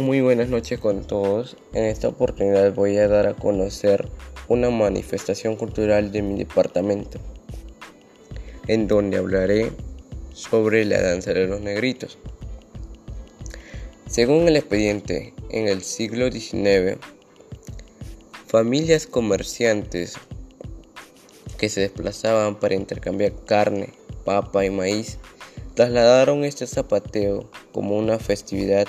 Muy buenas noches con todos. En esta oportunidad voy a dar a conocer una manifestación cultural de mi departamento, en donde hablaré sobre la danza de los negritos. Según el expediente, en el siglo XIX, familias comerciantes que se desplazaban para intercambiar carne, papa y maíz trasladaron este zapateo como una festividad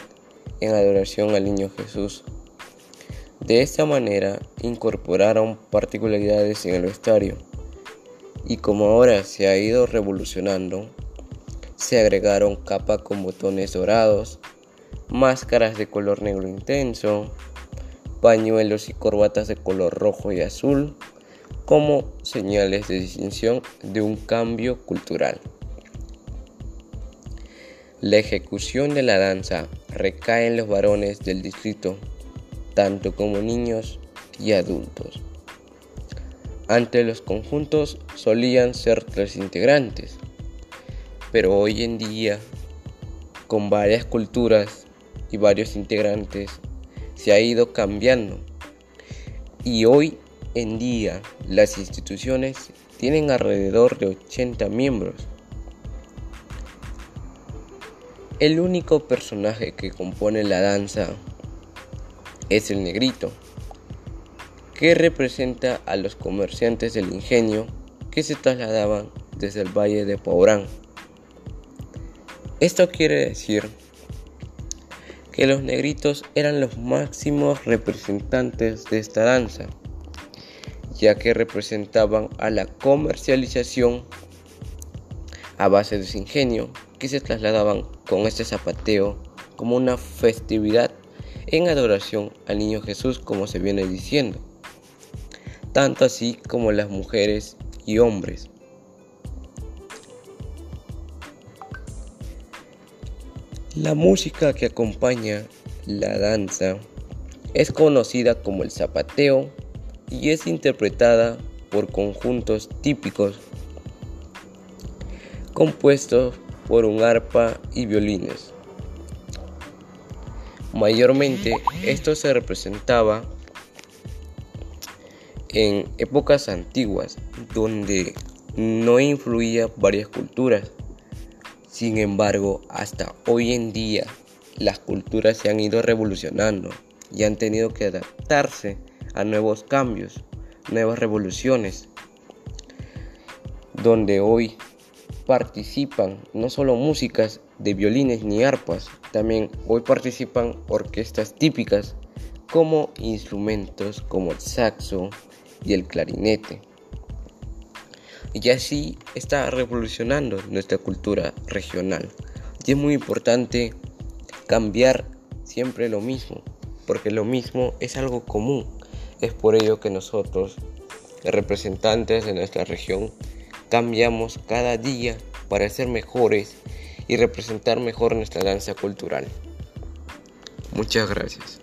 en adoración al niño Jesús. De esta manera incorporaron particularidades en el vestuario y como ahora se ha ido revolucionando, se agregaron capas con botones dorados, máscaras de color negro intenso, pañuelos y corbatas de color rojo y azul como señales de distinción de un cambio cultural. La ejecución de la danza recae en los varones del distrito, tanto como niños y adultos. Ante los conjuntos solían ser tres integrantes, pero hoy en día, con varias culturas y varios integrantes, se ha ido cambiando. Y hoy en día las instituciones tienen alrededor de 80 miembros El único personaje que compone la danza es el negrito, que representa a los comerciantes del ingenio que se trasladaban desde el valle de Paurán. Esto quiere decir que los negritos eran los máximos representantes de esta danza, ya que representaban a la comercialización a base de su ingenio que se trasladaban con este zapateo como una festividad en adoración al niño Jesús como se viene diciendo, tanto así como las mujeres y hombres. La música que acompaña la danza es conocida como el zapateo y es interpretada por conjuntos típicos compuestos por un arpa y violines. Mayormente esto se representaba en épocas antiguas donde no influía varias culturas. Sin embargo, hasta hoy en día las culturas se han ido revolucionando y han tenido que adaptarse a nuevos cambios, nuevas revoluciones, donde hoy participan no solo músicas de violines ni arpas, también hoy participan orquestas típicas como instrumentos como el saxo y el clarinete. Y así está revolucionando nuestra cultura regional. Y es muy importante cambiar siempre lo mismo, porque lo mismo es algo común. Es por ello que nosotros, representantes de nuestra región, cambiamos cada día para ser mejores y representar mejor nuestra danza cultural. Muchas gracias.